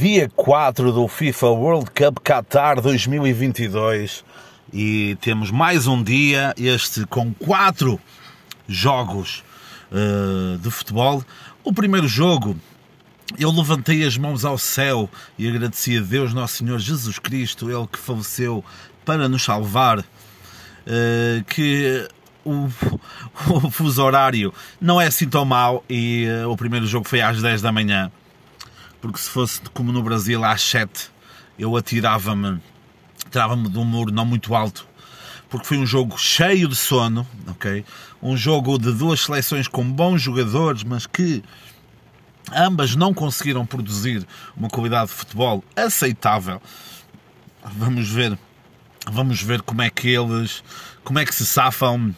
dia 4 do FIFA World Cup Qatar 2022 e temos mais um dia, este com quatro jogos uh, de futebol. O primeiro jogo, eu levantei as mãos ao céu e agradeci a Deus, Nosso Senhor Jesus Cristo, Ele que faleceu para nos salvar, uh, que o, o fuso horário não é assim tão mau e uh, o primeiro jogo foi às 10 da manhã porque se fosse como no Brasil às 7, eu atirava-me, tirava-me de um muro não muito alto, porque foi um jogo cheio de sono, ok? Um jogo de duas seleções com bons jogadores, mas que ambas não conseguiram produzir uma qualidade de futebol aceitável. Vamos ver, vamos ver como é que eles, como é que se safam,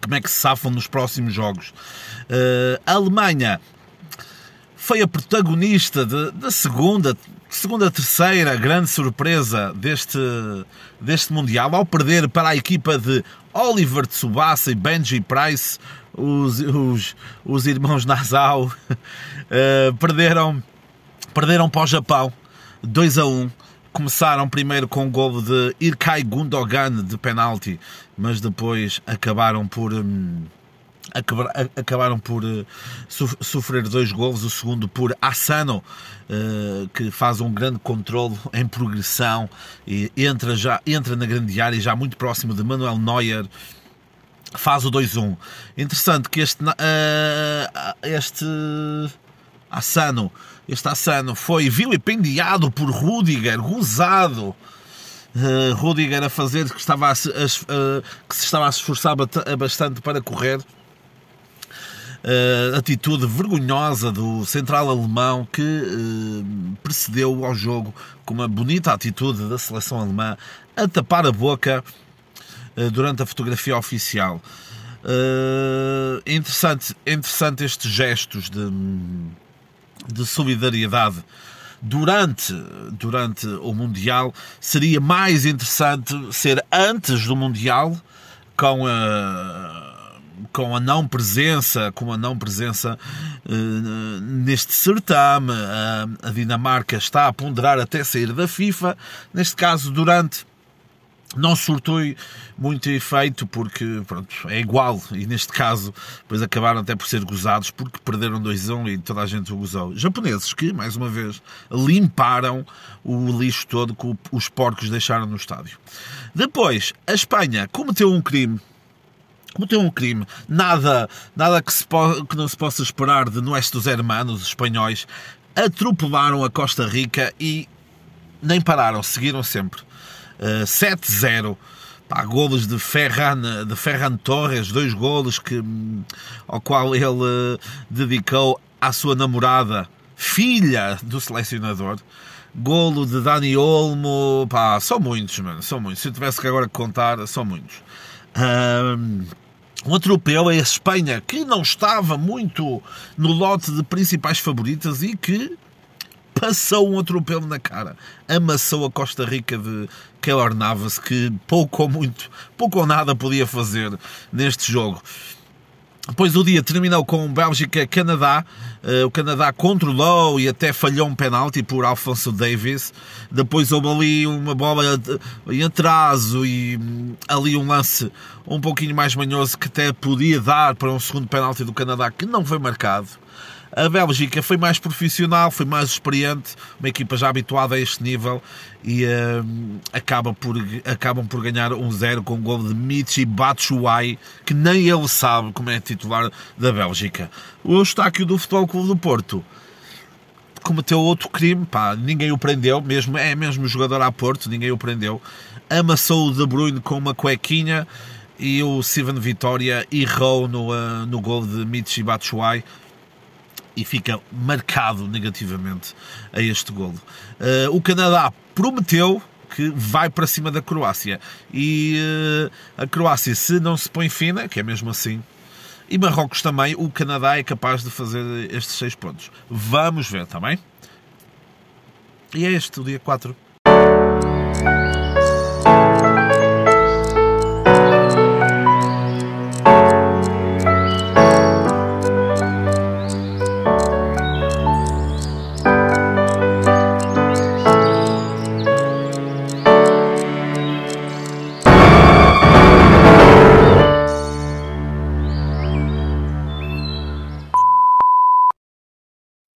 como é que se safam nos próximos jogos. Uh, Alemanha foi a protagonista da segunda, segunda, terceira grande surpresa deste, deste Mundial, ao perder para a equipa de Oliver Tsubasa e Benji Price, os, os, os irmãos Nasal, uh, perderam, perderam para o Japão 2 a 1. Começaram primeiro com o gol de Irkai Gundogan de penalti, mas depois acabaram por. Hum, acabaram por uh, sofrer dois golos, o segundo por Asano, uh, que faz um grande controle em progressão e entra, já, entra na grande área, já muito próximo de Manuel Neuer, faz o 2-1. Interessante que este, uh, este Asano, este Asano foi vilipendiado por Rudiger, gozado. Uh, Rudiger a fazer que, estava a, a, a, que se estava a esforçar bastante para correr uh, atitude vergonhosa do central alemão que uh, precedeu ao jogo com uma bonita atitude da seleção alemã a tapar a boca uh, durante a fotografia oficial. interessante, interessante estes gestos de, de solidariedade durante, durante o Mundial. Seria mais interessante ser antes do Mundial, com a com a não presença, com a não presença uh, neste certame, uh, a Dinamarca está a ponderar até sair da FIFA. Neste caso, durante não surtou muito efeito porque pronto, é igual e neste caso depois acabaram até por ser gozados porque perderam 2-1 e toda a gente o gozou. Japoneses que, mais uma vez, limparam o lixo todo que os porcos deixaram no estádio. Depois, a Espanha cometeu um crime cometeu um crime. Nada, nada que, se que não se possa esperar de nossos hermanos espanhóis. Atropelaram a Costa Rica e nem pararam, seguiram sempre. Uh, eh, 7-0. Pá, golos de Ferran, de Ferran Torres, dois golos que, ao qual ele uh, dedicou à sua namorada, filha do selecionador. Golo de Dani Olmo, pá, são muitos, mano, são muitos. Se eu tivesse que agora contar, são muitos. Um atropelo é a Espanha, que não estava muito no lote de principais favoritas e que passou um atropelo na cara. Amassou a Costa Rica de Keylor Navas, que pouco ou muito, pouco ou nada podia fazer neste jogo. Depois o dia terminou com Bélgica-Canadá. Uh, o Canadá controlou e até falhou um penalti por Alfonso Davis. Depois houve ali uma bola em atraso e hum, ali um lance um pouquinho mais manhoso que até podia dar para um segundo penalti do Canadá que não foi marcado. A Bélgica foi mais profissional, foi mais experiente, uma equipa já habituada a este nível e uh, acaba por, acabam por ganhar um zero com o gol de Michi Batshuayi, que nem ele sabe como é titular da Bélgica. O Eustáquio do Futebol Clube do Porto cometeu outro crime, pá, ninguém o prendeu, mesmo, é mesmo jogador a Porto, ninguém o prendeu. Amassou o De Bruyne com uma cuequinha e o Steven Vitória errou no, uh, no gol de Michi Batshuayi e fica marcado negativamente a este golo. Uh, o Canadá prometeu que vai para cima da Croácia e uh, a Croácia, se não se põe fina, que é mesmo assim, e Marrocos também, o Canadá é capaz de fazer estes seis pontos. Vamos ver também. E é este o dia 4.